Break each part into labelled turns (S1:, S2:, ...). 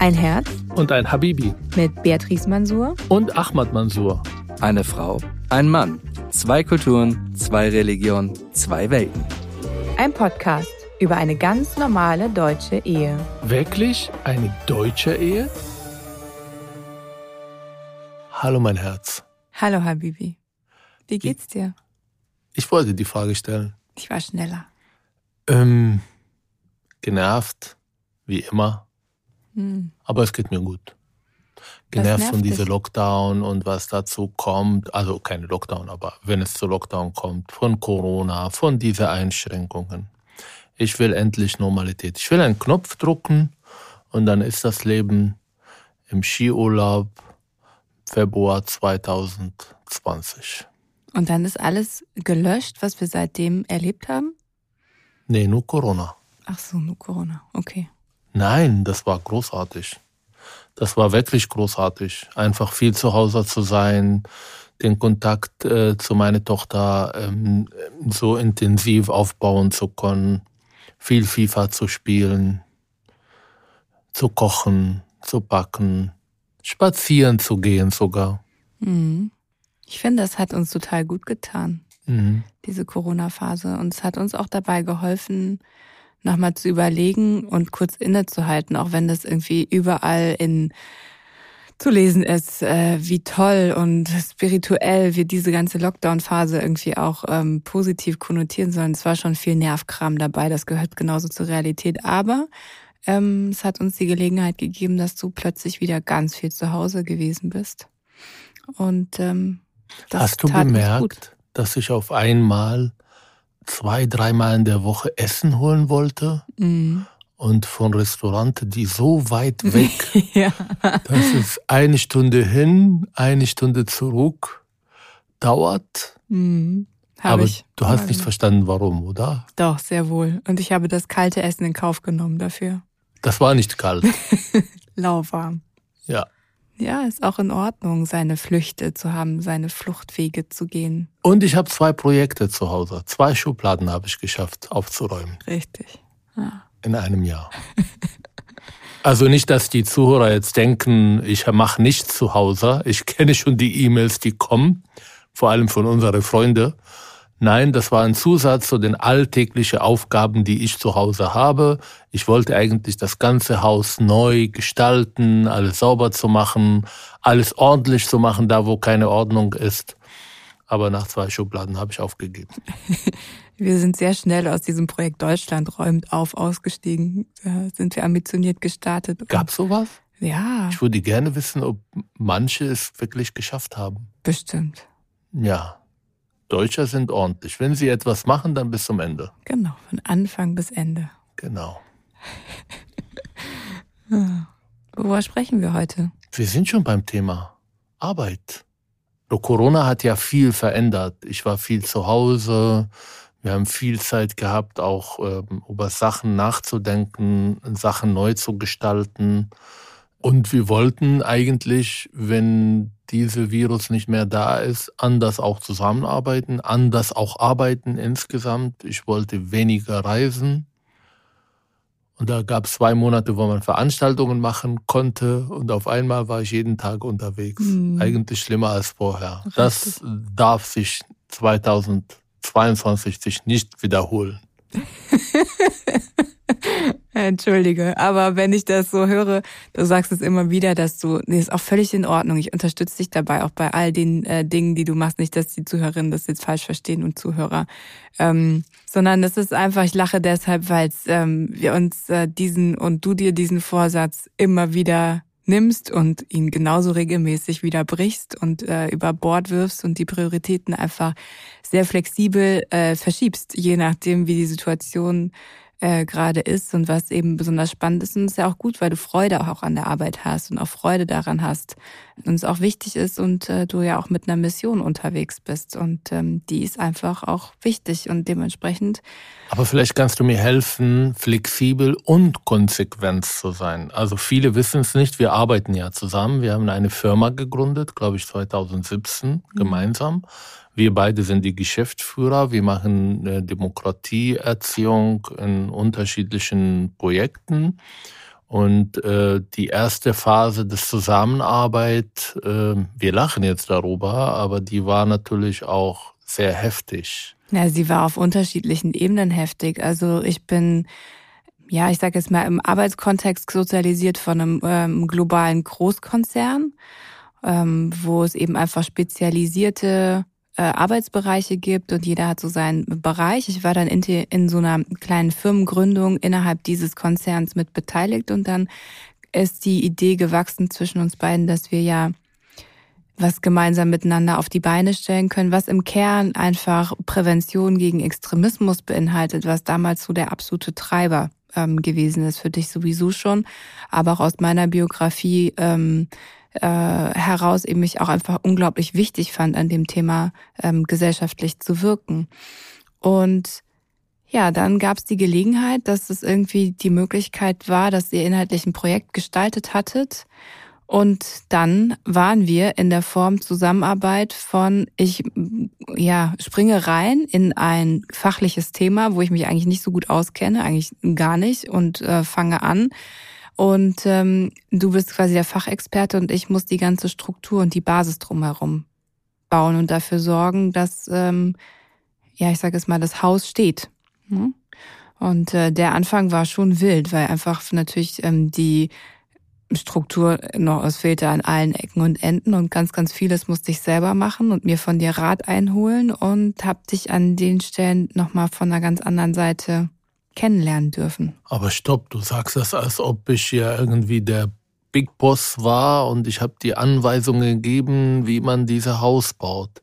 S1: Ein Herz
S2: und ein Habibi
S1: mit Beatrice Mansour
S2: und Ahmad Mansour.
S3: Eine Frau, ein Mann. Zwei Kulturen, zwei Religionen, zwei Welten.
S1: Ein Podcast über eine ganz normale deutsche Ehe.
S2: Wirklich eine deutsche Ehe? Hallo mein Herz.
S1: Hallo Habibi. Wie geht's dir?
S2: Ich wollte die Frage stellen.
S1: Ich war schneller.
S2: Ähm, genervt, wie immer.
S1: Hm.
S2: Aber es geht mir gut. Genervt
S1: nervt
S2: von diesem? Lockdown und was dazu kommt. Also kein Lockdown, aber wenn es zu Lockdown kommt, von Corona, von diesen Einschränkungen. Ich will endlich Normalität. Ich will einen Knopf drücken und dann ist das Leben im Skiurlaub Februar 2020.
S1: Und dann ist alles gelöscht, was wir seitdem erlebt haben?
S2: Nee, nur Corona.
S1: Ach so, nur Corona. Okay.
S2: Nein, das war großartig. Das war wirklich großartig. Einfach viel zu Hause zu sein, den Kontakt äh, zu meiner Tochter ähm, so intensiv aufbauen zu können, viel FIFA zu spielen, zu kochen, zu backen, spazieren zu gehen sogar.
S1: Mhm. Ich finde, das hat uns total gut getan,
S2: Mhm.
S1: diese Corona-Phase. Und es hat uns auch dabei geholfen, nochmal zu überlegen und kurz innezuhalten, auch wenn das irgendwie überall in zu lesen ist, äh, wie toll und spirituell wir diese ganze Lockdown-Phase irgendwie auch ähm, positiv konnotieren sollen. Es war schon viel Nervkram dabei, das gehört genauso zur Realität. Aber ähm, es hat uns die Gelegenheit gegeben, dass du plötzlich wieder ganz viel zu Hause gewesen bist. Und ähm, das
S2: Hast du bemerkt, dass ich auf einmal zwei, dreimal in der Woche Essen holen wollte?
S1: Mhm.
S2: Und von Restaurante, die so weit weg
S1: ja.
S2: Das ist eine Stunde hin, eine Stunde zurück, dauert.
S1: Mhm. Habe
S2: aber
S1: ich.
S2: du hast nicht verstanden, warum, oder?
S1: Doch, sehr wohl. Und ich habe das kalte Essen in Kauf genommen dafür.
S2: Das war nicht kalt.
S1: Lauwarm.
S2: Ja.
S1: Ja, ist auch in Ordnung, seine Flüchte zu haben, seine Fluchtwege zu gehen.
S2: Und ich habe zwei Projekte zu Hause. Zwei Schubladen habe ich geschafft aufzuräumen
S1: Richtig. Ja.
S2: in einem Jahr. Also nicht, dass die Zuhörer jetzt denken, ich mache nichts zu Hause. Ich kenne schon die E-Mails, die kommen, vor allem von unseren Freunden. Nein, das war ein Zusatz zu den alltäglichen Aufgaben, die ich zu Hause habe. Ich wollte eigentlich das ganze Haus neu gestalten, alles sauber zu machen, alles ordentlich zu machen, da wo keine Ordnung ist. Aber nach zwei Schubladen habe ich aufgegeben.
S1: Wir sind sehr schnell aus diesem Projekt Deutschland räumt auf ausgestiegen. Da sind wir ambitioniert gestartet.
S2: Gab's sowas?
S1: Ja,
S2: Ich würde gerne wissen, ob manche es wirklich geschafft haben.
S1: bestimmt.
S2: Ja, Deutscher sind ordentlich. Wenn sie etwas machen, dann bis zum Ende.
S1: Genau, von Anfang bis Ende.
S2: Genau.
S1: Worüber sprechen wir heute?
S2: Wir sind schon beim Thema Arbeit. Corona hat ja viel verändert. Ich war viel zu Hause. Wir haben viel Zeit gehabt, auch ähm, über Sachen nachzudenken, Sachen neu zu gestalten. Und wir wollten eigentlich, wenn diese Virus nicht mehr da ist, anders auch zusammenarbeiten, anders auch arbeiten insgesamt. Ich wollte weniger reisen. Und da gab es zwei Monate, wo man Veranstaltungen machen konnte. Und auf einmal war ich jeden Tag unterwegs.
S1: Mhm.
S2: Eigentlich schlimmer als vorher. Das darf sich 2022 sich nicht wiederholen.
S1: Entschuldige, aber wenn ich das so höre, du sagst es immer wieder, dass du, nee, ist auch völlig in Ordnung. Ich unterstütze dich dabei auch bei all den äh, Dingen, die du machst. Nicht, dass die Zuhörerinnen das jetzt falsch verstehen und Zuhörer, ähm, sondern es ist einfach, ich lache deshalb, weil ähm, wir uns äh, diesen und du dir diesen Vorsatz immer wieder nimmst und ihn genauso regelmäßig wieder brichst und äh, über Bord wirfst und die Prioritäten einfach sehr flexibel äh, verschiebst, je nachdem, wie die Situation äh, gerade ist und was eben besonders spannend ist. Und es ist ja auch gut, weil du Freude auch an der Arbeit hast und auch Freude daran hast und es auch wichtig ist und äh, du ja auch mit einer Mission unterwegs bist und ähm, die ist einfach auch wichtig und dementsprechend
S2: Aber vielleicht kannst du mir helfen, flexibel und konsequent zu sein. Also viele wissen es nicht, wir arbeiten ja zusammen. Wir haben eine Firma gegründet, glaube ich 2017, gemeinsam. Wir beide sind die Geschäftsführer. Wir machen äh, Demokratieerziehung in unterschiedlichen Projekten. Und äh, die erste Phase des Zusammenarbeit, äh, wir lachen jetzt darüber, aber die war natürlich auch sehr heftig.
S1: Ja, sie war auf unterschiedlichen Ebenen heftig. Also ich bin, ja, ich sage jetzt mal im Arbeitskontext sozialisiert von einem ähm, globalen Großkonzern, ähm, wo es eben einfach spezialisierte äh, Arbeitsbereiche gibt und jeder hat so seinen Bereich. Ich war dann in, in so einer kleinen Firmengründung innerhalb dieses Konzerns mit beteiligt und dann ist die Idee gewachsen zwischen uns beiden, dass wir ja was gemeinsam miteinander auf die Beine stellen können, was im Kern einfach Prävention gegen Extremismus beinhaltet, was damals so der absolute Treiber ähm, gewesen ist, für dich sowieso schon, aber auch aus meiner Biografie ähm, äh, heraus eben mich auch einfach unglaublich wichtig fand, an dem Thema ähm, gesellschaftlich zu wirken. Und ja, dann gab es die Gelegenheit, dass es irgendwie die Möglichkeit war, dass ihr inhaltlich ein Projekt gestaltet hattet. Und dann waren wir in der Form Zusammenarbeit von, ich ja, springe rein in ein fachliches Thema, wo ich mich eigentlich nicht so gut auskenne, eigentlich gar nicht, und äh, fange an, und ähm, du bist quasi der Fachexperte und ich muss die ganze Struktur und die Basis drumherum bauen und dafür sorgen, dass, ähm, ja, ich sage es mal, das Haus steht. Hm? Und äh, der Anfang war schon wild, weil einfach natürlich ähm, die Struktur noch, es fehlte an allen Ecken und Enden und ganz, ganz vieles musste ich selber machen und mir von dir Rat einholen und hab dich an den Stellen nochmal von einer ganz anderen Seite kennenlernen dürfen.
S2: Aber stopp, du sagst das, als ob ich ja irgendwie der Big Boss war und ich habe die Anweisungen gegeben, wie man dieses Haus baut.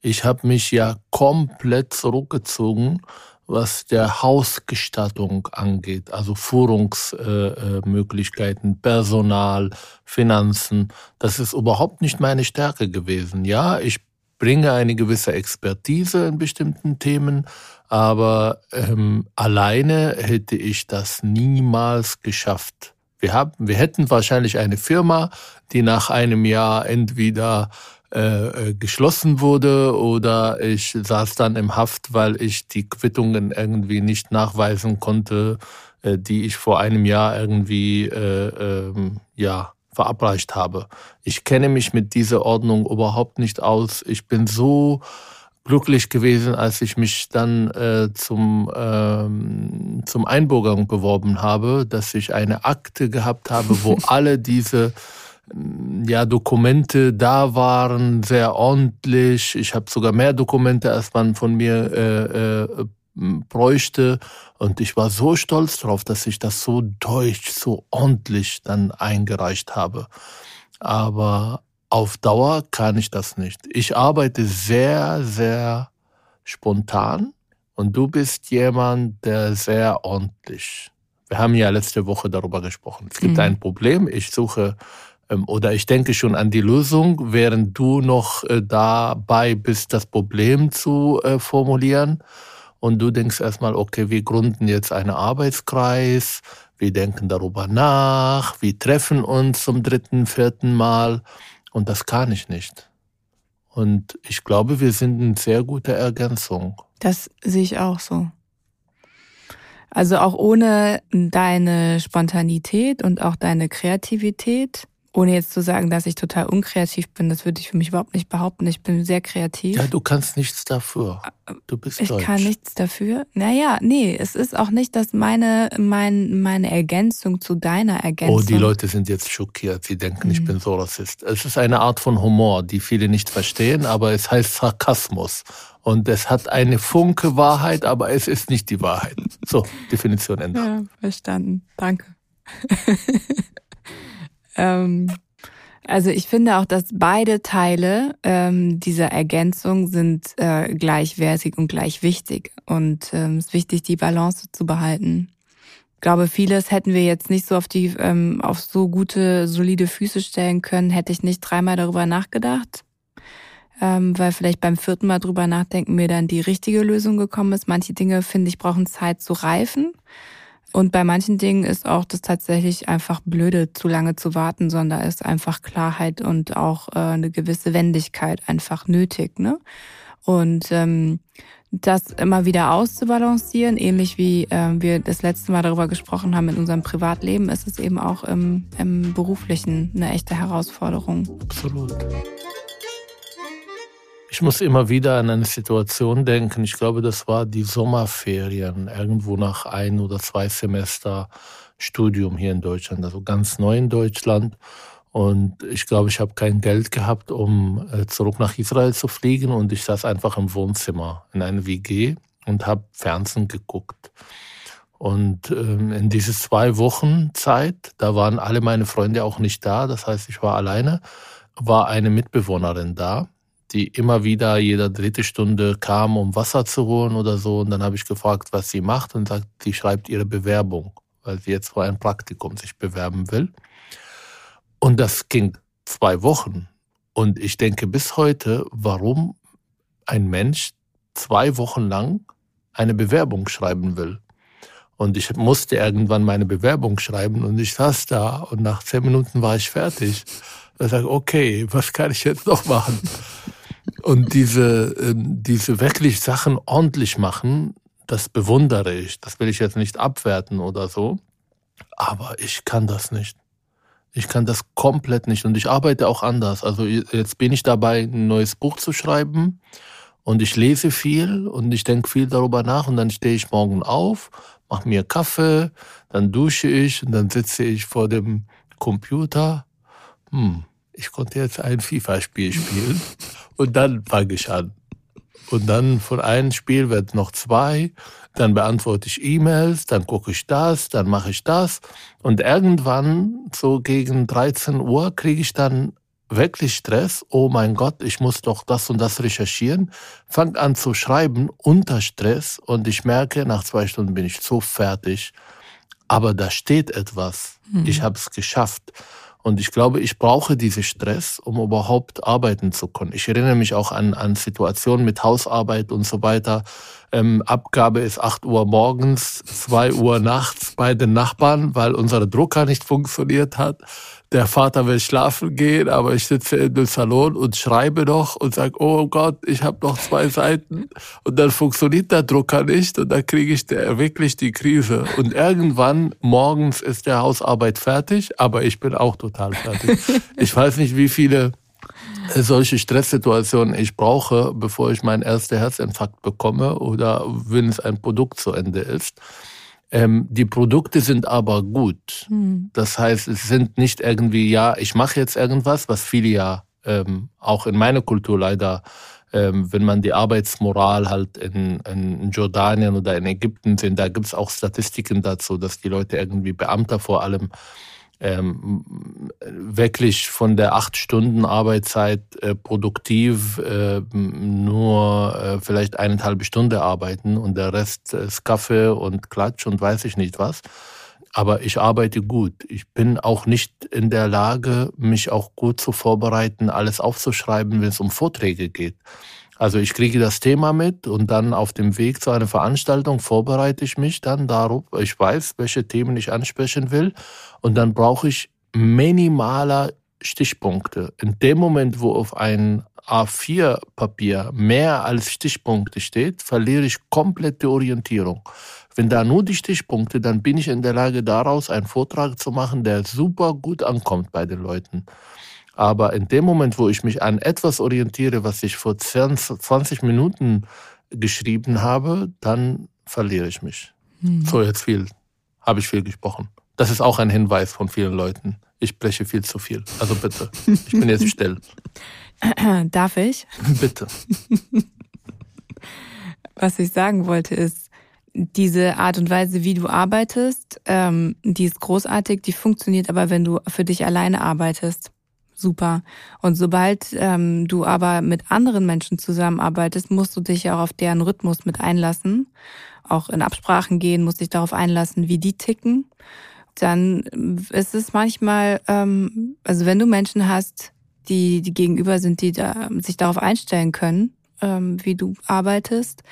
S2: Ich habe mich ja komplett zurückgezogen, was der Hausgestattung angeht, also Führungsmöglichkeiten, äh, Personal, Finanzen. Das ist überhaupt nicht meine Stärke gewesen. Ja, ich bringe eine gewisse Expertise in bestimmten Themen, aber ähm, alleine hätte ich das niemals geschafft. Wir, haben, wir hätten wahrscheinlich eine Firma, die nach einem Jahr entweder äh, äh, geschlossen wurde oder ich saß dann im Haft, weil ich die Quittungen irgendwie nicht nachweisen konnte, äh, die ich vor einem Jahr irgendwie äh, äh, ja verabreicht habe. Ich kenne mich mit dieser Ordnung überhaupt nicht aus. Ich bin so glücklich gewesen, als ich mich dann äh, zum, ähm, zum Einbürgerung beworben habe, dass ich eine Akte gehabt habe, wo alle diese mm, ja, Dokumente da waren, sehr ordentlich. Ich habe sogar mehr Dokumente, als man von mir äh, äh, bräuchte. Und ich war so stolz drauf, dass ich das so deutsch, so ordentlich dann eingereicht habe. Aber auf Dauer kann ich das nicht. Ich arbeite sehr, sehr spontan und du bist jemand, der sehr ordentlich. Wir haben ja letzte Woche darüber gesprochen. Es gibt mhm. ein Problem. Ich suche ähm, oder ich denke schon an die Lösung, während du noch äh, dabei bist, das Problem zu äh, formulieren. Und du denkst erstmal, okay, wir gründen jetzt einen Arbeitskreis, wir denken darüber nach, wir treffen uns zum dritten, vierten Mal. Und das kann ich nicht. Und ich glaube, wir sind eine sehr gute Ergänzung.
S1: Das sehe ich auch so. Also auch ohne deine Spontanität und auch deine Kreativität ohne jetzt zu sagen, dass ich total unkreativ bin, das würde ich für mich überhaupt nicht behaupten. Ich bin sehr kreativ.
S2: Ja, du kannst nichts dafür. Du bist
S1: ich
S2: deutsch.
S1: kann nichts dafür. Naja, nee, es ist auch nicht, dass meine, mein, meine Ergänzung zu deiner Ergänzung.
S2: Oh, die Leute sind jetzt schockiert. Sie denken, mhm. ich bin so Rassist. Es ist eine Art von Humor, die viele nicht verstehen, aber es heißt Sarkasmus. Und es hat eine Funke Wahrheit, aber es ist nicht die Wahrheit. So, Definition Ende.
S1: Ja, verstanden. Danke. Ähm, also ich finde auch, dass beide Teile ähm, dieser Ergänzung sind äh, gleichwertig und gleich wichtig. Und ähm, es ist wichtig, die Balance zu behalten. Ich glaube, vieles hätten wir jetzt nicht so auf die ähm, auf so gute, solide Füße stellen können, hätte ich nicht dreimal darüber nachgedacht. Ähm, weil vielleicht beim vierten Mal drüber nachdenken mir dann die richtige Lösung gekommen ist. Manche Dinge, finde ich, brauchen Zeit zu reifen. Und bei manchen Dingen ist auch das tatsächlich einfach blöde, zu lange zu warten, sondern ist einfach Klarheit und auch äh, eine gewisse Wendigkeit einfach nötig. Ne? Und ähm, das immer wieder auszubalancieren, ähnlich wie äh, wir das letzte Mal darüber gesprochen haben in unserem Privatleben, ist es eben auch im, im beruflichen eine echte Herausforderung.
S2: Absolut. Ich muss immer wieder an eine Situation denken. Ich glaube, das war die Sommerferien, irgendwo nach ein oder zwei Semester Studium hier in Deutschland, also ganz neu in Deutschland. Und ich glaube, ich habe kein Geld gehabt, um äh, zurück nach Israel zu fliegen. Und ich saß einfach im Wohnzimmer in einer WG und habe Fernsehen geguckt. Und ähm, in diese zwei Wochen Zeit, da waren alle meine Freunde auch nicht da. Das heißt, ich war alleine, war eine Mitbewohnerin da, die immer wieder jede dritte Stunde kam, um Wasser zu holen oder so. Und dann habe ich gefragt, was sie macht und sagt, sie schreibt ihre Bewerbung, weil sie jetzt vor ein Praktikum sich bewerben will. Und das ging zwei Wochen. Und ich denke bis heute, warum ein Mensch zwei Wochen lang eine Bewerbung schreiben will. Und ich musste irgendwann meine Bewerbung schreiben und ich saß da und nach zehn Minuten war ich fertig. Ich sage, okay, was kann ich jetzt noch machen? Und diese, ähm, diese wirklich Sachen ordentlich machen, das bewundere ich. Das will ich jetzt nicht abwerten oder so. Aber ich kann das nicht. Ich kann das komplett nicht und ich arbeite auch anders. Also jetzt bin ich dabei, ein neues Buch zu schreiben und ich lese viel und ich denke viel darüber nach und dann stehe ich morgen auf, mache mir Kaffee, dann dusche ich und dann sitze ich vor dem Computer. Hm, ich konnte jetzt ein FIFA-Spiel spielen und dann fange ich an. Und dann von einem Spiel wird noch zwei, dann beantworte ich E-Mails, dann gucke ich das, dann mache ich das. Und irgendwann, so gegen 13 Uhr, kriege ich dann wirklich Stress. Oh mein Gott, ich muss doch das und das recherchieren. Fang an zu schreiben unter Stress und ich merke, nach zwei Stunden bin ich so fertig. Aber da steht etwas. Mhm. Ich habe es geschafft. Und ich glaube, ich brauche diesen Stress, um überhaupt arbeiten zu können. Ich erinnere mich auch an, an Situationen mit Hausarbeit und so weiter. Ähm, Abgabe ist 8 Uhr morgens, 2 Uhr nachts bei den Nachbarn, weil unser Drucker nicht funktioniert hat der Vater will schlafen gehen, aber ich sitze in dem Salon und schreibe noch und sage, oh Gott, ich habe noch zwei Seiten und dann funktioniert der Drucker nicht und dann kriege ich wirklich die Krise. Und irgendwann morgens ist der Hausarbeit fertig, aber ich bin auch total fertig. Ich weiß nicht, wie viele solche Stresssituationen ich brauche, bevor ich meinen ersten Herzinfarkt bekomme oder wenn es ein Produkt zu Ende ist. Ähm, die Produkte sind aber gut. Mhm. Das heißt, es sind nicht irgendwie, ja, ich mache jetzt irgendwas, was viele ja ähm, auch in meiner Kultur leider, ähm, wenn man die Arbeitsmoral halt in, in Jordanien oder in Ägypten sind, da gibt es auch Statistiken dazu, dass die Leute irgendwie Beamter vor allem ähm, wirklich von der acht Stunden Arbeitszeit äh, produktiv äh, nur äh, vielleicht eineinhalb Stunde arbeiten und der Rest ist Kaffee und Klatsch und weiß ich nicht was. Aber ich arbeite gut. Ich bin auch nicht in der Lage, mich auch gut zu vorbereiten, alles aufzuschreiben, wenn es um Vorträge geht. Also ich kriege das Thema mit und dann auf dem Weg zu einer Veranstaltung vorbereite ich mich dann darauf. Ich weiß, welche Themen ich ansprechen will und dann brauche ich minimaler Stichpunkte. In dem Moment, wo auf ein A4-Papier mehr als Stichpunkte steht, verliere ich komplett die Orientierung. Wenn da nur die Stichpunkte, dann bin ich in der Lage, daraus einen Vortrag zu machen, der super gut ankommt bei den Leuten. Aber in dem Moment, wo ich mich an etwas orientiere, was ich vor 10, 20 Minuten geschrieben habe, dann verliere ich mich. Hm. So, jetzt viel, habe ich viel gesprochen. Das ist auch ein Hinweis von vielen Leuten. Ich spreche viel zu viel. Also bitte, ich bin jetzt still.
S1: Darf ich?
S2: Bitte.
S1: Was ich sagen wollte ist, diese Art und Weise, wie du arbeitest, ähm, die ist großartig, die funktioniert aber, wenn du für dich alleine arbeitest super. Und sobald ähm, du aber mit anderen Menschen zusammenarbeitest, musst du dich auch auf deren Rhythmus mit einlassen, auch in Absprachen gehen, musst dich darauf einlassen, wie die ticken. Dann ist es manchmal, ähm, also wenn du Menschen hast, die, die gegenüber sind, die da, sich darauf einstellen können, ähm, wie du arbeitest,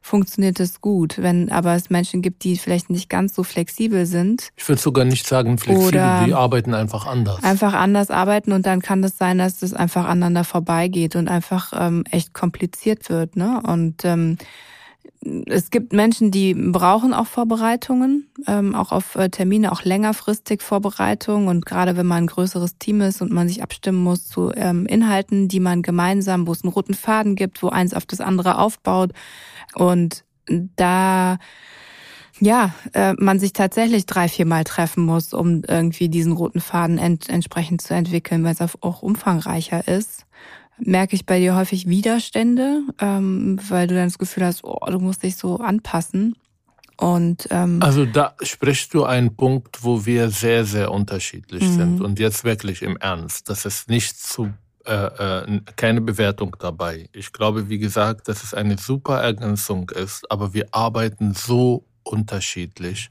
S1: funktioniert es gut. Wenn aber es Menschen gibt, die vielleicht nicht ganz so flexibel sind.
S2: Ich würde sogar nicht sagen flexibel, die arbeiten einfach anders.
S1: Einfach anders arbeiten und dann kann es sein, dass es einfach aneinander vorbeigeht und einfach ähm, echt kompliziert wird. Ne? Und ähm, es gibt Menschen, die brauchen auch Vorbereitungen, ähm, auch auf äh, Termine, auch längerfristig Vorbereitungen. Und gerade wenn man ein größeres Team ist und man sich abstimmen muss zu ähm, Inhalten, die man gemeinsam, wo es einen roten Faden gibt, wo eins auf das andere aufbaut. Und da ja, äh, man sich tatsächlich drei, vier Mal treffen muss, um irgendwie diesen roten Faden ent entsprechend zu entwickeln, weil es auch umfangreicher ist merke ich bei dir häufig Widerstände, ähm, weil du dann das Gefühl hast, oh, du musst dich so anpassen. Und ähm,
S2: also da sprichst du einen Punkt, wo wir sehr, sehr unterschiedlich mhm. sind. Und jetzt wirklich im Ernst. Das ist nicht zu äh, äh, keine Bewertung dabei. Ich glaube, wie gesagt, dass es eine super Ergänzung ist, aber wir arbeiten so unterschiedlich.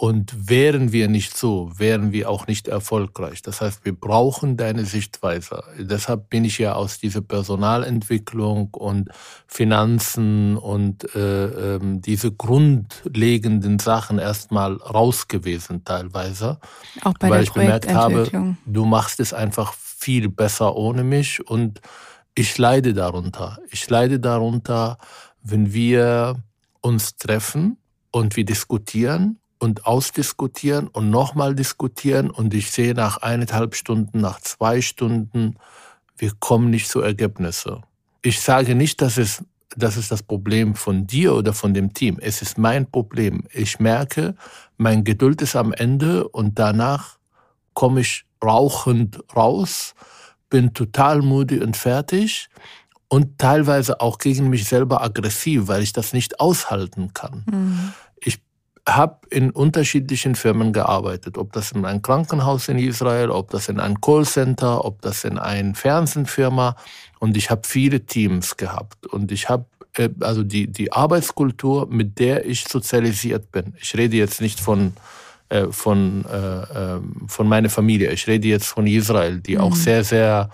S2: Und wären wir nicht so, wären wir auch nicht erfolgreich. Das heißt, wir brauchen deine Sichtweise. Deshalb bin ich ja aus dieser Personalentwicklung und Finanzen und äh, ähm, diese grundlegenden Sachen erstmal raus gewesen teilweise.
S1: Auch bei weil der ich bemerkt habe,
S2: du machst es einfach viel besser ohne mich und ich leide darunter. Ich leide darunter, wenn wir uns treffen und wir diskutieren und ausdiskutieren und nochmal diskutieren und ich sehe nach eineinhalb Stunden, nach zwei Stunden, wir kommen nicht zu Ergebnisse. Ich sage nicht, dass es, das ist das Problem von dir oder von dem Team. Es ist mein Problem. Ich merke, mein Geduld ist am Ende und danach komme ich rauchend raus, bin total müde und fertig und teilweise auch gegen mich selber aggressiv, weil ich das nicht aushalten kann. Mhm habe in unterschiedlichen Firmen gearbeitet, ob das in einem Krankenhaus in Israel, ob das in einem Callcenter, ob das in einer Fernsehfirma und ich habe viele Teams gehabt und ich habe äh, also die die Arbeitskultur, mit der ich sozialisiert bin. Ich rede jetzt nicht von äh, von äh, ähm, von meiner Familie. Ich rede jetzt von Israel, die mhm. auch sehr sehr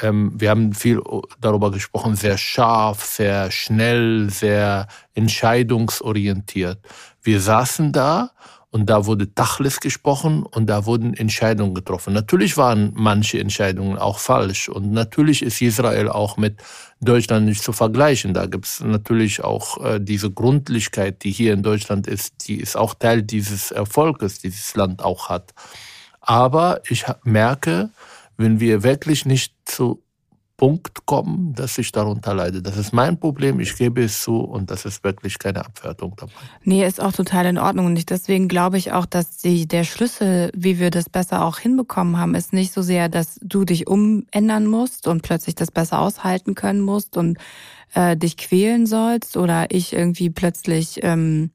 S2: ähm, wir haben viel darüber gesprochen, sehr scharf, sehr schnell, sehr entscheidungsorientiert. Wir saßen da und da wurde Tachlis gesprochen und da wurden Entscheidungen getroffen. Natürlich waren manche Entscheidungen auch falsch und natürlich ist Israel auch mit Deutschland nicht zu vergleichen. Da gibt es natürlich auch äh, diese Gründlichkeit, die hier in Deutschland ist, die ist auch Teil dieses Erfolges, dieses Land auch hat. Aber ich merke, wenn wir wirklich nicht zu Punkt kommen, dass ich darunter leide. Das ist mein Problem, ich gebe es zu und das ist wirklich keine Abwertung dabei.
S1: Nee, ist auch total in Ordnung und deswegen glaube ich auch, dass die, der Schlüssel, wie wir das besser auch hinbekommen haben, ist nicht so sehr, dass du dich umändern musst und plötzlich das besser aushalten können musst und äh, dich quälen sollst oder ich irgendwie plötzlich ähm,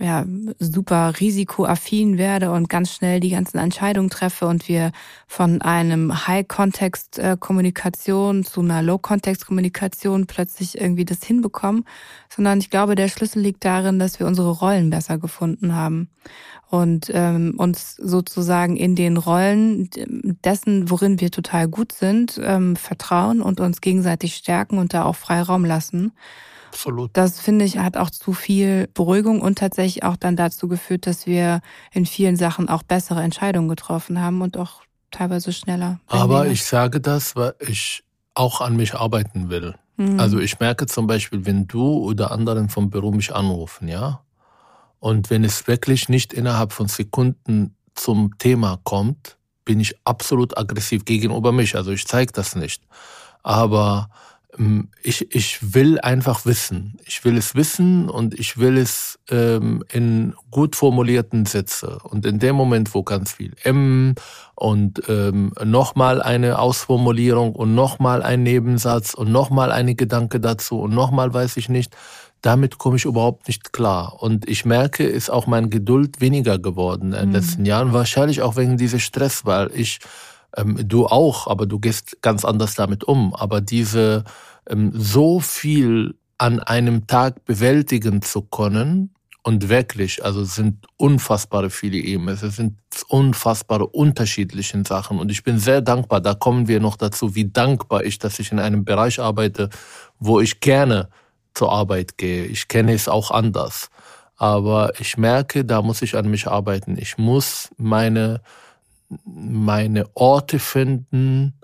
S1: ja, super risikoaffin werde und ganz schnell die ganzen Entscheidungen treffe und wir von einem High-Context-Kommunikation zu einer Low-Context-Kommunikation plötzlich irgendwie das hinbekommen, sondern ich glaube, der Schlüssel liegt darin, dass wir unsere Rollen besser gefunden haben und ähm, uns sozusagen in den Rollen dessen, worin wir total gut sind, ähm, vertrauen und uns gegenseitig stärken und da auch Freiraum lassen.
S2: Absolut.
S1: Das finde ich hat auch zu viel Beruhigung und tatsächlich auch dann dazu geführt, dass wir in vielen Sachen auch bessere Entscheidungen getroffen haben und auch teilweise schneller.
S2: Aber ich sage das, weil ich auch an mich arbeiten will. Mhm. Also ich merke zum Beispiel, wenn du oder anderen vom Büro mich anrufen, ja, und wenn es wirklich nicht innerhalb von Sekunden zum Thema kommt, bin ich absolut aggressiv gegenüber mich. Also ich zeige das nicht. Aber ich, ich will einfach wissen. Ich will es wissen und ich will es ähm, in gut formulierten Sätze. Und in dem Moment, wo ganz viel M und ähm, nochmal eine Ausformulierung und nochmal ein Nebensatz und nochmal eine Gedanke dazu und nochmal weiß ich nicht, damit komme ich überhaupt nicht klar. Und ich merke, ist auch mein Geduld weniger geworden in den mhm. letzten Jahren. Wahrscheinlich auch wegen dieses Stress, weil ich ähm, du auch, aber du gehst ganz anders damit um. Aber diese ähm, so viel an einem Tag bewältigen zu können und wirklich, also es sind unfassbare viele E-Mails, es sind unfassbare unterschiedliche Sachen und ich bin sehr dankbar, da kommen wir noch dazu, wie dankbar ich, dass ich in einem Bereich arbeite, wo ich gerne zur Arbeit gehe. Ich kenne es auch anders. Aber ich merke, da muss ich an mich arbeiten. Ich muss meine meine Orte finden,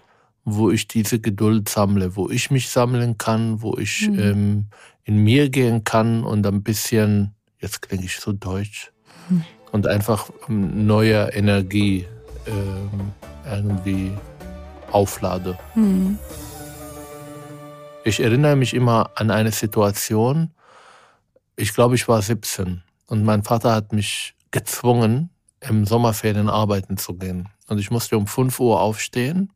S2: wo ich diese Geduld sammle, wo ich mich sammeln kann, wo ich mhm. ähm, in mir gehen kann und ein bisschen, jetzt klinge ich so deutsch, hm. und einfach neue Energie äh, irgendwie auflade. Hm. Ich erinnere mich immer an eine Situation, ich glaube, ich war 17 und mein Vater hat mich gezwungen, im Sommerferien arbeiten zu gehen. Und ich musste um 5 Uhr aufstehen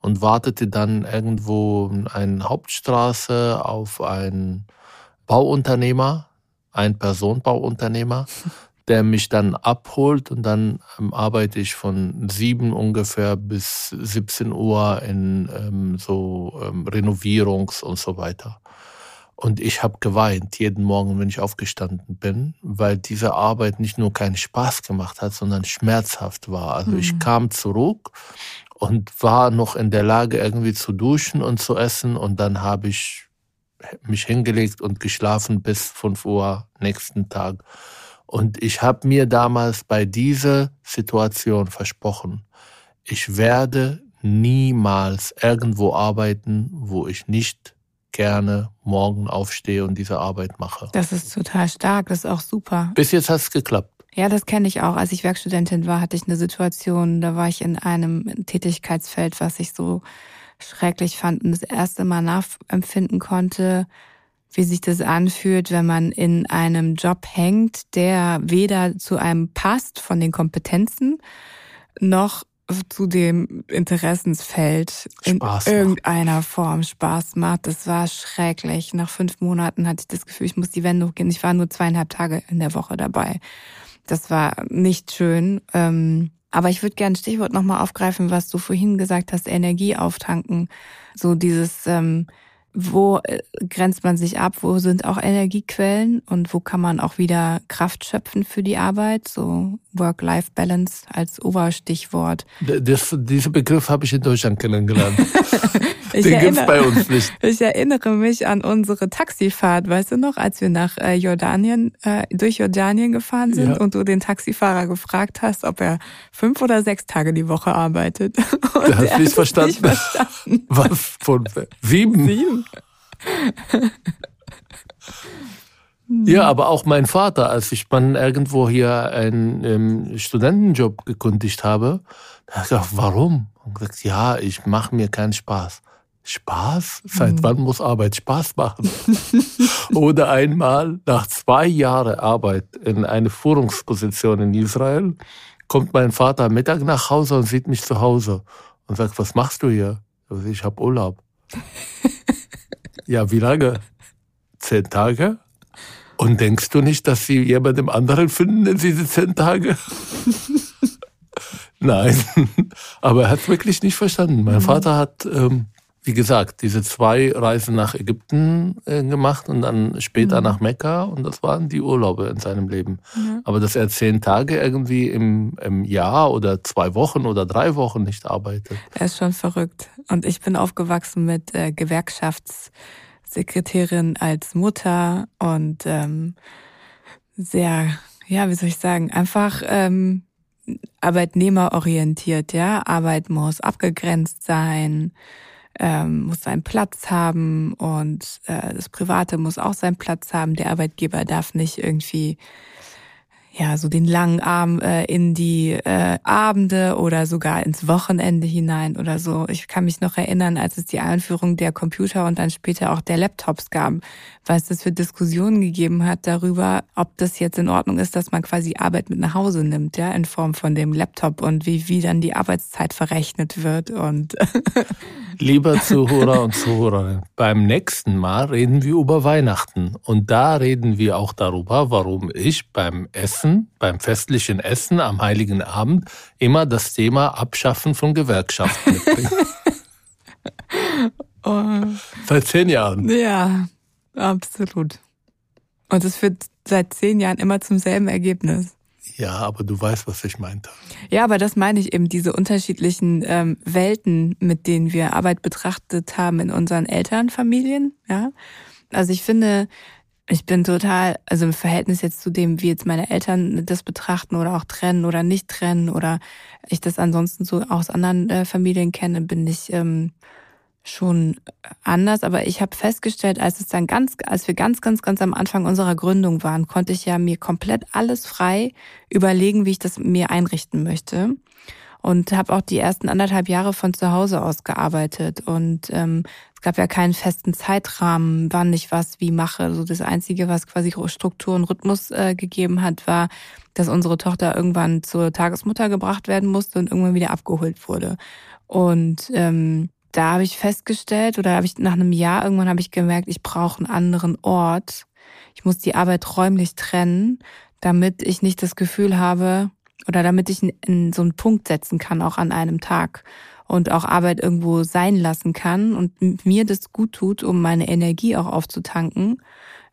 S2: und wartete dann irgendwo in einer Hauptstraße auf einen Bauunternehmer, ein Personenbauunternehmer, der mich dann abholt und dann ähm, arbeite ich von sieben ungefähr bis 17 Uhr in ähm, so ähm, Renovierungs und so weiter. Und ich habe geweint jeden Morgen, wenn ich aufgestanden bin, weil diese Arbeit nicht nur keinen Spaß gemacht hat, sondern schmerzhaft war. Also mhm. ich kam zurück und war noch in der Lage, irgendwie zu duschen und zu essen. Und dann habe ich mich hingelegt und geschlafen bis 5 Uhr nächsten Tag. Und ich habe mir damals bei dieser Situation versprochen, ich werde niemals irgendwo arbeiten, wo ich nicht gerne morgen aufstehe und diese Arbeit mache.
S1: Das ist total stark, das ist auch super.
S2: Bis jetzt hat es geklappt.
S1: Ja, das kenne ich auch. Als ich Werkstudentin war, hatte ich eine Situation, da war ich in einem Tätigkeitsfeld, was ich so schrecklich fand und das erste Mal nachempfinden konnte, wie sich das anfühlt, wenn man in einem Job hängt, der weder zu einem passt von den Kompetenzen noch zu dem Interessensfeld in irgendeiner Form Spaß macht. Das war schrecklich. Nach fünf Monaten hatte ich das Gefühl, ich muss die Wende gehen. Ich war nur zweieinhalb Tage in der Woche dabei. Das war nicht schön. Ähm, aber ich würde gerne ein Stichwort nochmal aufgreifen, was du vorhin gesagt hast, Energie auftanken. So dieses ähm, wo äh, grenzt man sich ab, wo sind auch Energiequellen und wo kann man auch wieder Kraft schöpfen für die Arbeit, so Work-Life-Balance als Oberstichwort.
S2: Das, diesen Begriff habe ich in Deutschland kennengelernt. Den erinnere, gibt's bei uns nicht.
S1: Ich erinnere mich an unsere Taxifahrt, weißt du noch, als wir nach äh, Jordanien, äh, durch Jordanien gefahren sind ja. und du den Taxifahrer gefragt hast, ob er fünf oder sechs Tage die Woche arbeitet.
S2: Und du hast nicht verstanden. nicht verstanden. Was? Von sieben? Sieben. Ja, aber auch mein Vater, als ich dann irgendwo hier einen ähm, Studentenjob gekündigt habe, da hat er gesagt, warum? Und gesagt, ja, ich mache mir keinen Spaß. Spaß? Seit mhm. wann muss Arbeit Spaß machen? Oder einmal nach zwei Jahren Arbeit in eine Führungsposition in Israel kommt mein Vater Mittag nach Hause und sieht mich zu Hause und sagt, was machst du hier? Ich habe Urlaub. Ja, wie lange? Zehn Tage? Und denkst du nicht, dass sie jemandem anderen finden in diese zehn Tage? Nein, aber er hat es wirklich nicht verstanden. Mein mhm. Vater hat ähm, wie gesagt, diese zwei Reisen nach Ägypten äh, gemacht und dann später mhm. nach Mekka und das waren die Urlaube in seinem Leben. Mhm. Aber dass er zehn Tage irgendwie im, im Jahr oder zwei Wochen oder drei Wochen nicht arbeitet.
S1: Er ist schon verrückt. Und ich bin aufgewachsen mit äh, Gewerkschaftssekretärin als Mutter und ähm, sehr, ja, wie soll ich sagen, einfach ähm, arbeitnehmerorientiert, ja. Arbeit muss abgegrenzt sein ähm, muss seinen Platz haben und äh, das Private muss auch seinen Platz haben. Der Arbeitgeber darf nicht irgendwie ja, so den langen Arm äh, in die äh, Abende oder sogar ins Wochenende hinein oder so. Ich kann mich noch erinnern, als es die Einführung der Computer und dann später auch der Laptops gab, was das für Diskussionen gegeben hat darüber, ob das jetzt in Ordnung ist, dass man quasi Arbeit mit nach Hause nimmt, ja, in Form von dem Laptop und wie, wie dann die Arbeitszeit verrechnet wird und
S2: Lieber Zuhörer und Zuhörerinnen, beim nächsten Mal reden wir über Weihnachten. Und da reden wir auch darüber, warum ich beim Essen, beim festlichen Essen am Heiligen Abend immer das Thema Abschaffen von Gewerkschaften mitbringe. oh. Seit zehn Jahren.
S1: Ja, absolut. Und es führt seit zehn Jahren immer zum selben Ergebnis.
S2: Ja, aber du weißt, was ich meinte.
S1: Ja, aber das meine ich eben, diese unterschiedlichen ähm, Welten, mit denen wir Arbeit betrachtet haben in unseren Elternfamilien. Ja, also ich finde, ich bin total, also im Verhältnis jetzt zu dem, wie jetzt meine Eltern das betrachten oder auch trennen oder nicht trennen oder ich das ansonsten so aus anderen äh, Familien kenne, bin ich ähm, schon anders, aber ich habe festgestellt, als es dann ganz, als wir ganz, ganz, ganz am Anfang unserer Gründung waren, konnte ich ja mir komplett alles frei überlegen, wie ich das mir einrichten möchte und habe auch die ersten anderthalb Jahre von zu Hause aus gearbeitet und ähm, es gab ja keinen festen Zeitrahmen, wann ich was wie mache. Also das Einzige, was quasi Struktur und Rhythmus äh, gegeben hat, war, dass unsere Tochter irgendwann zur Tagesmutter gebracht werden musste und irgendwann wieder abgeholt wurde. Und ähm, da habe ich festgestellt oder habe ich nach einem Jahr irgendwann habe ich gemerkt, ich brauche einen anderen Ort. Ich muss die Arbeit räumlich trennen, damit ich nicht das Gefühl habe oder damit ich in so einen Punkt setzen kann, auch an einem Tag und auch Arbeit irgendwo sein lassen kann und mir das gut tut, um meine Energie auch aufzutanken,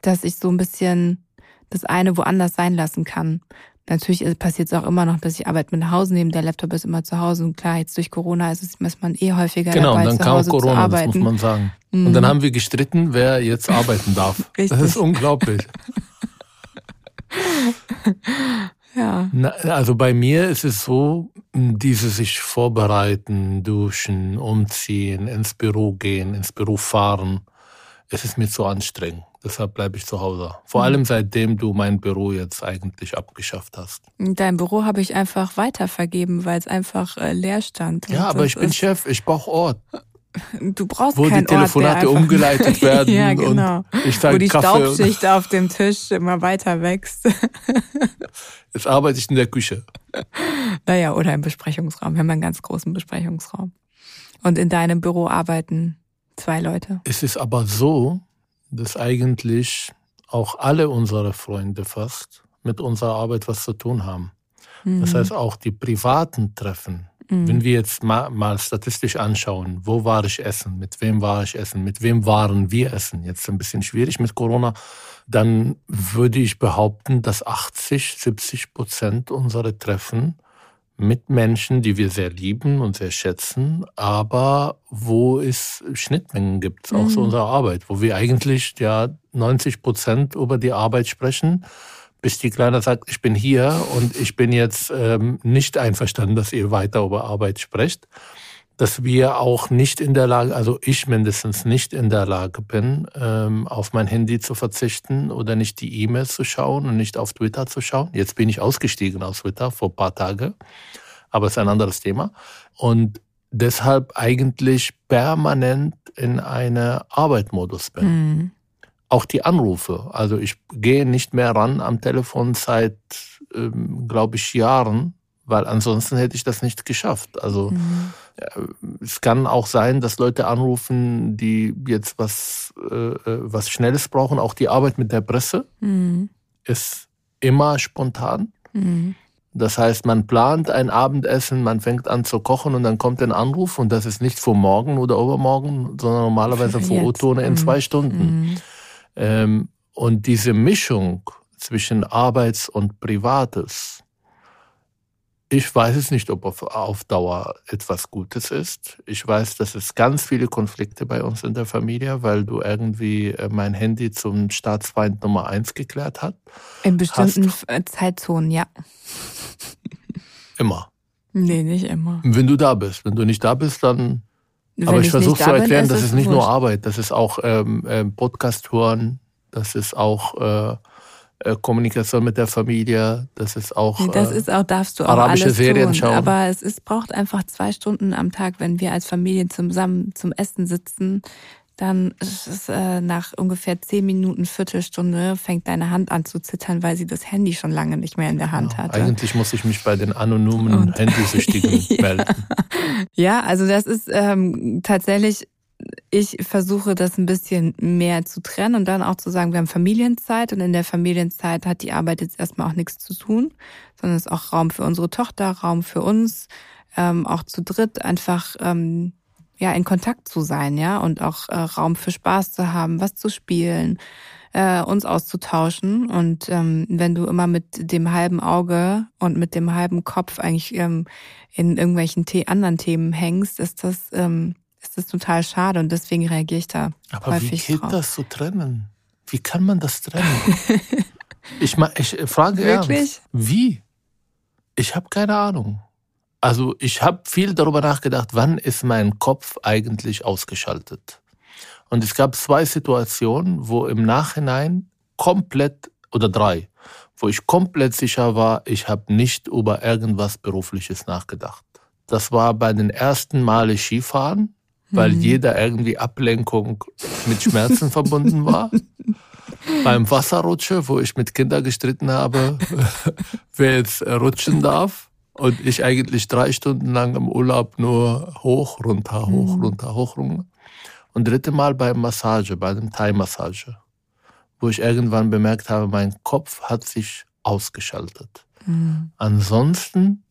S1: dass ich so ein bisschen das eine woanders sein lassen kann. Natürlich passiert es auch immer noch, dass ich Arbeit mit nach Hause nehme. Der Laptop ist immer zu Hause und klar, jetzt durch Corona ist es, ist man eh häufiger
S2: genau,
S1: dabei,
S2: dann
S1: zu
S2: kam
S1: Hause
S2: Corona,
S1: zu arbeiten.
S2: das muss man sagen.
S1: Mhm.
S2: Und dann haben wir gestritten, wer jetzt arbeiten darf.
S1: Richtig.
S2: Das ist unglaublich.
S1: ja.
S2: Na, also bei mir ist es so, diese sich vorbereiten, duschen, umziehen, ins Büro gehen, ins Büro fahren. Es ist mir zu anstrengend. Deshalb bleibe ich zu Hause. Vor
S1: Mhm.
S2: allem seitdem du mein Büro jetzt eigentlich abgeschafft hast.
S1: Dein Büro habe ich einfach weitervergeben, weil es einfach äh, leer stand.
S2: Ja, aber ich bin Chef, ich brauche Ort,
S1: Du brauchst
S2: wo die
S1: keinen
S2: Telefonate
S1: Ort,
S2: umgeleitet werden
S1: ja, genau.
S2: und ich
S1: Wo die
S2: Kaffee.
S1: Staubschicht auf dem Tisch immer weiter wächst.
S2: Jetzt arbeite ich in der Küche.
S1: naja, oder im Besprechungsraum. Wir haben einen ganz großen Besprechungsraum. Und in deinem Büro arbeiten zwei Leute.
S2: Es ist aber so, dass eigentlich auch alle unsere Freunde fast mit unserer Arbeit was zu tun haben. Das
S1: Mhm.
S2: heißt auch die privaten Treffen.
S1: Mhm.
S2: Wenn wir jetzt mal, mal statistisch anschauen, wo war ich essen, mit wem war ich essen, mit wem waren wir essen, jetzt ein bisschen schwierig mit Corona, dann würde ich behaupten, dass 80, 70 Prozent unserer Treffen mit Menschen, die wir sehr lieben und sehr schätzen, aber wo es Schnittmengen gibt, auch zu
S1: Mhm.
S2: unserer Arbeit, wo wir eigentlich ja 90 Prozent über die Arbeit sprechen, bis die Kleine sagt, ich bin hier und ich bin jetzt ähm, nicht einverstanden, dass ihr weiter über Arbeit sprecht, dass wir auch nicht in der Lage, also ich mindestens nicht in der Lage bin, ähm, auf mein Handy zu verzichten oder nicht die E-Mails zu schauen und nicht auf Twitter zu schauen. Jetzt bin ich ausgestiegen aus Twitter vor ein paar Tagen, aber es ist ein anderes Thema. Und deshalb eigentlich permanent in einer Arbeitmodus bin
S1: Mhm.
S2: Auch die Anrufe. Also ich gehe nicht mehr ran am Telefon seit, ähm, glaube ich, Jahren, weil ansonsten hätte ich das nicht geschafft. Also
S1: Mhm.
S2: es kann auch sein, dass Leute anrufen, die jetzt was, äh, äh, was Schnelles brauchen. Auch die Arbeit mit der Presse
S1: Mhm.
S2: ist immer spontan.
S1: Mhm.
S2: Das heißt, man plant ein Abendessen, man fängt an zu kochen und dann kommt ein Anruf und das ist nicht vor morgen oder übermorgen, sondern normalerweise vor. Otone in
S1: Mhm.
S2: zwei Stunden. Ähm, und diese Mischung zwischen Arbeits- und Privates, ich weiß es nicht, ob auf, auf Dauer etwas Gutes ist. Ich weiß, dass es ganz viele Konflikte bei uns in der Familie, weil du irgendwie äh, mein Handy zum Staatsfeind Nummer eins geklärt hast.
S1: In bestimmten äh, Zeitzonen, ja.
S2: Immer.
S1: Nee, nicht immer.
S2: Wenn du da bist. Wenn du nicht da bist, dann Aber ich
S1: nicht
S2: versuche zu
S1: bin,
S2: erklären,
S1: ist
S2: das ist nicht nur
S1: wurscht.
S2: Arbeit, das ist auch ähm, ähm, Podcast hören, das ist auch äh, äh, Kommunikation mit der Familie, das ist auch.
S1: Nee, das
S2: äh,
S1: ist auch, darfst du auch
S2: arabische
S1: alles
S2: Serien
S1: tun.
S2: schauen.
S1: Aber es ist, braucht einfach zwei Stunden am Tag, wenn wir als Familie zusammen zum Essen sitzen. Dann ist es äh, nach ungefähr zehn Minuten, Viertelstunde fängt deine Hand an zu zittern, weil sie das Handy schon lange nicht mehr in der Hand
S2: ja,
S1: hatte.
S2: Eigentlich muss ich mich bei den anonymen
S1: Und-
S2: Handysüchtigen
S1: Ja.
S2: melden.
S1: Ja, also das ist ähm, tatsächlich, ich versuche das ein bisschen mehr zu trennen und dann auch zu sagen, wir haben Familienzeit und in der Familienzeit hat die Arbeit jetzt erstmal auch nichts zu tun, sondern es ist auch Raum für unsere Tochter, Raum für uns, ähm, auch zu dritt einfach ähm, ja in Kontakt zu sein, ja, und auch äh, Raum für Spaß zu haben, was zu spielen, äh, uns auszutauschen. Und ähm, wenn du immer mit dem halben Auge und mit dem halben Kopf eigentlich ähm, in irgendwelchen The anderen Themen hängst, ist das, ähm, ist das total schade und deswegen reagiere ich da
S2: Aber wie
S1: häufig
S2: geht
S1: drauf.
S2: das zu trennen? Wie kann man das trennen? ich, ich frage
S1: Wirklich?
S2: ernst. Wie? Ich habe keine Ahnung. Also ich habe viel darüber nachgedacht, wann ist mein Kopf eigentlich ausgeschaltet. Und es gab zwei Situationen, wo im Nachhinein komplett, oder drei, wo ich komplett sicher war, ich habe nicht über irgendwas Berufliches nachgedacht. Das war bei den ersten Male Skifahren, weil mhm. jeder irgendwie Ablenkung mit Schmerzen verbunden war. Beim Wasserrutsche, wo ich mit Kindern gestritten habe, wer jetzt rutschen darf. Und ich eigentlich drei Stunden lang im Urlaub nur hoch, runter, hoch, mhm. runter, hoch, runter. Und dritte Mal beim Massage, bei dem Thai-Massage, wo ich irgendwann bemerkt habe, mein Kopf hat sich ausgeschaltet. Mhm. Ansonsten,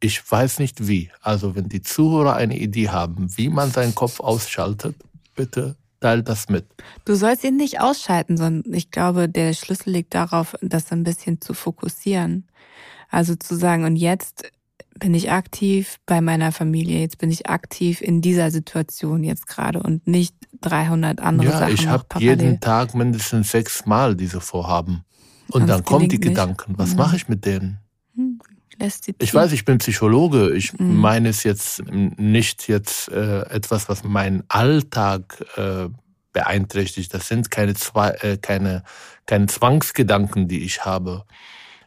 S2: ich weiß nicht wie. Also wenn die Zuhörer eine Idee haben, wie man seinen Kopf ausschaltet, bitte teilt das mit.
S1: Du sollst ihn nicht ausschalten, sondern ich glaube, der Schlüssel liegt darauf, das ein bisschen zu fokussieren. Also zu sagen, und jetzt bin ich aktiv bei meiner Familie, jetzt bin ich aktiv in dieser Situation jetzt gerade und nicht 300 andere ja, Sachen.
S2: Ja, ich habe jeden Tag mindestens sechs Mal diese Vorhaben. Und, dann kommen die Gedanken, was mhm. mache ich mit denen? Ich weiß, ich bin Psychologe. Ich mhm. meine es jetzt nicht jetzt äh, etwas, was meinen Alltag äh, beeinträchtigt. Das sind keine, zwei, äh, keine, keine Zwangsgedanken, die ich habe.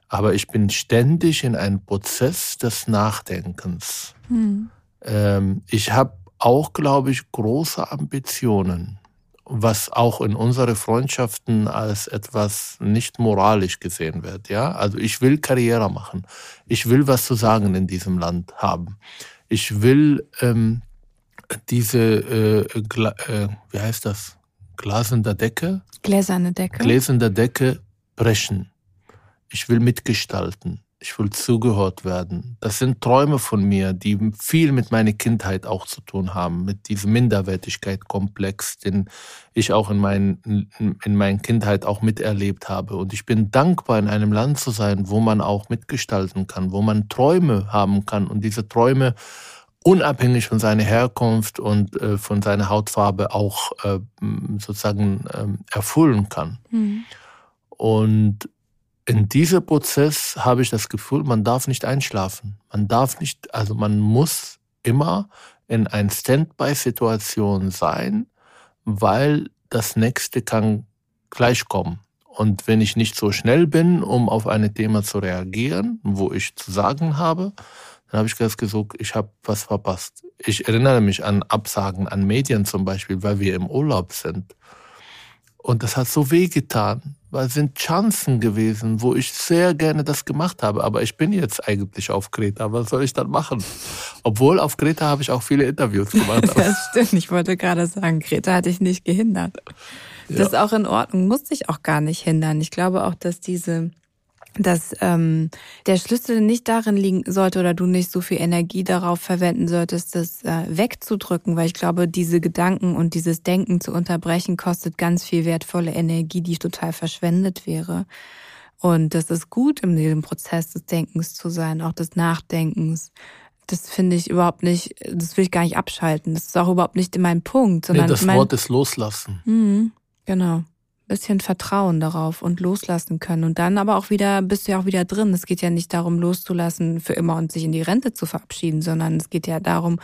S2: Aber ich bin ständig in einem Prozess des Nachdenkens. Mhm. Ähm, ich habe auch, glaube ich, große Ambitionen, was auch in unsere Freundschaften als etwas nicht moralisch gesehen wird. Ja, also ich will Karriere machen. Ich will was zu sagen in diesem Land haben. Ich will ähm, diese, äh, äh, wie heißt das? Glasende Decke?
S1: Gläserne Decke.
S2: Gläserne Decke brechen. Ich will mitgestalten. Ich will zugehört werden. Das sind Träume von mir, die viel mit meiner Kindheit auch zu tun haben, mit diesem Minderwertigkeit-Komplex, den ich auch in, mein, in meiner Kindheit auch miterlebt habe. Und ich bin dankbar, in einem Land zu sein, wo man auch mitgestalten kann, wo man Träume haben kann und diese Träume unabhängig von seiner Herkunft und äh, von seiner Hautfarbe auch äh, sozusagen äh, erfüllen kann. Mhm. Und in diesem Prozess habe ich das Gefühl, man darf nicht einschlafen. Man darf nicht, also man muss immer in ein Standby-Situation sein, weil das nächste kann gleich kommen. Und wenn ich nicht so schnell bin, um auf ein Thema zu reagieren, wo ich zu sagen habe, dann habe ich gesagt, ich habe was verpasst. Ich erinnere mich an Absagen an Medien zum Beispiel, weil wir im Urlaub sind. Und das hat so weh getan, weil es sind Chancen gewesen, wo ich sehr gerne das gemacht habe. Aber ich bin jetzt eigentlich auf Kreta. Was soll ich dann machen? Obwohl auf Kreta habe ich auch viele Interviews gemacht.
S1: das stimmt. Ich wollte gerade sagen, Kreta hat dich nicht gehindert. Das ja. ist auch in Ordnung, muss dich auch gar nicht hindern. Ich glaube auch, dass diese dass ähm, der Schlüssel nicht darin liegen sollte oder du nicht so viel Energie darauf verwenden solltest, das äh, wegzudrücken, weil ich glaube, diese Gedanken und dieses Denken zu unterbrechen kostet ganz viel wertvolle Energie, die total verschwendet wäre. Und das ist gut, in diesem Prozess des Denkens zu sein, auch des Nachdenkens. Das finde ich überhaupt nicht, das will ich gar nicht abschalten. Das ist auch überhaupt nicht in meinem Punkt.
S2: Sondern nee, das mein, Wort ist loslassen.
S1: Mhm, genau bisschen Vertrauen darauf und loslassen können. Und dann aber auch wieder, bist du ja auch wieder drin. Es geht ja nicht darum, loszulassen für immer und sich in die Rente zu verabschieden, sondern es geht ja darum,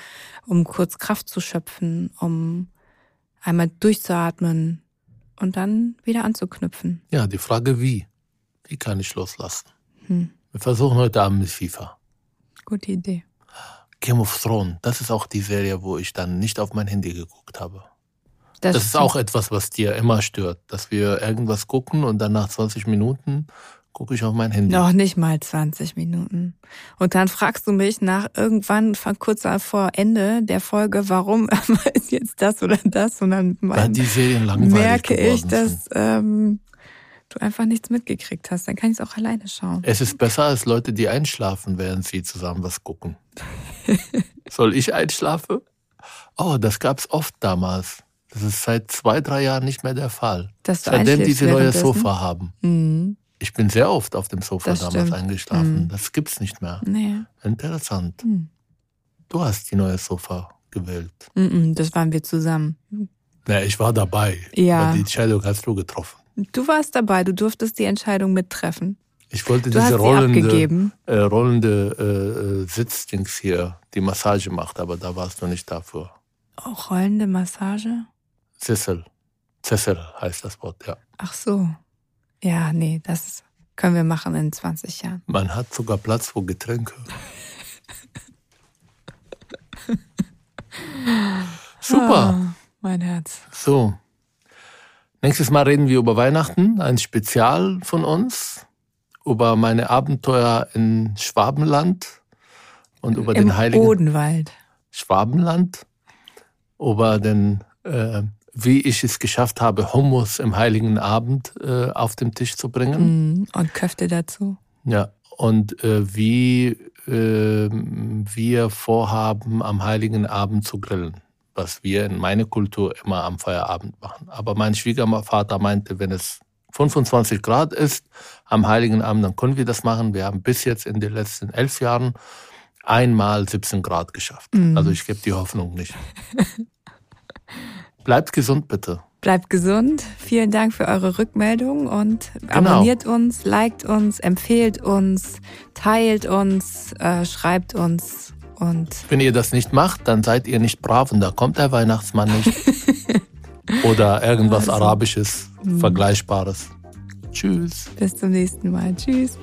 S1: um kurz Kraft zu schöpfen, um einmal durchzuatmen und dann wieder anzuknüpfen.
S2: Ja, die Frage wie. Wie kann ich loslassen? Hm. Wir versuchen heute Abend mit FIFA.
S1: Gute Idee.
S2: Game of Thrones, das ist auch die Serie, wo ich dann nicht auf mein Handy geguckt habe. Das, das ist auch etwas, was dir immer stört, dass wir irgendwas gucken und dann nach 20 Minuten gucke ich auf mein Handy.
S1: Noch nicht mal 20 Minuten. Und dann fragst du mich nach irgendwann kurz vor Ende der Folge, warum ist jetzt das oder das? Und dann
S2: Weil die Serien
S1: langweilig merke ich, dass ähm, du einfach nichts mitgekriegt hast. Dann kann ich es auch alleine schauen.
S2: Es ist besser als Leute, die einschlafen, während sie zusammen was gucken. Soll ich einschlafen? Oh, das gab's oft damals. Das ist seit zwei, drei Jahren nicht mehr der Fall.
S1: Dass du
S2: Seitdem diese neue Sofa haben. Mhm. Ich bin sehr oft auf dem Sofa das damals stimmt. eingeschlafen. Mhm. Das gibt's nicht mehr.
S1: Nee.
S2: Interessant. Mhm. Du hast die neue Sofa gewählt.
S1: Mhm, das waren wir zusammen.
S2: Ja, ich war dabei. Ja. Aber die Entscheidung hast du getroffen.
S1: Du warst dabei, du durftest die Entscheidung mittreffen.
S2: Ich wollte
S1: Du
S2: diese
S1: sie
S2: rollende, äh, rollende äh, äh, Sitzdings hier, die Massage macht, aber da warst du nicht dafür.
S1: Oh, rollende Massage?
S2: Zissel. Zissel heißt das Wort, ja.
S1: Ach so. Ja, nee, das können wir machen in 20 Jahren.
S2: Man hat sogar Platz für Getränke. Super.
S1: Ah, mein Herz.
S2: So. Nächstes Mal reden wir über Weihnachten, ein Spezial von uns, über meine Abenteuer in Schwabenland und über
S1: Im
S2: den heiligen
S1: Odenwald.
S2: Schwabenland, über den, äh, wie ich es geschafft habe, Hummus im heiligen Abend äh, auf den Tisch zu bringen.
S1: Mhm. Und Köfte dazu.
S2: Ja, und äh, wie äh, wir vorhaben, am Heiligen Abend zu grillen, was wir in meiner Kultur immer am Feierabend machen. Aber mein Schwiegervater meinte, wenn es 25 Grad ist am Heiligen Abend, dann können wir das machen. Wir haben bis jetzt in den letzten elf Jahren einmal 17 Grad geschafft.
S1: Mhm.
S2: Also ich gebe die Hoffnung nicht. Bleibt gesund bitte.
S1: Bleibt gesund. Vielen Dank für eure Rückmeldung und
S2: Genau.
S1: abonniert uns, liked uns, empfehlt uns, teilt uns, äh, schreibt uns und
S2: Wenn ihr das nicht macht, dann seid ihr nicht brav und da kommt der Weihnachtsmann nicht. Oder irgendwas
S1: Also.
S2: Arabisches, Vergleichbares. Tschüss.
S1: bis zum nächsten Mal. Tschüss.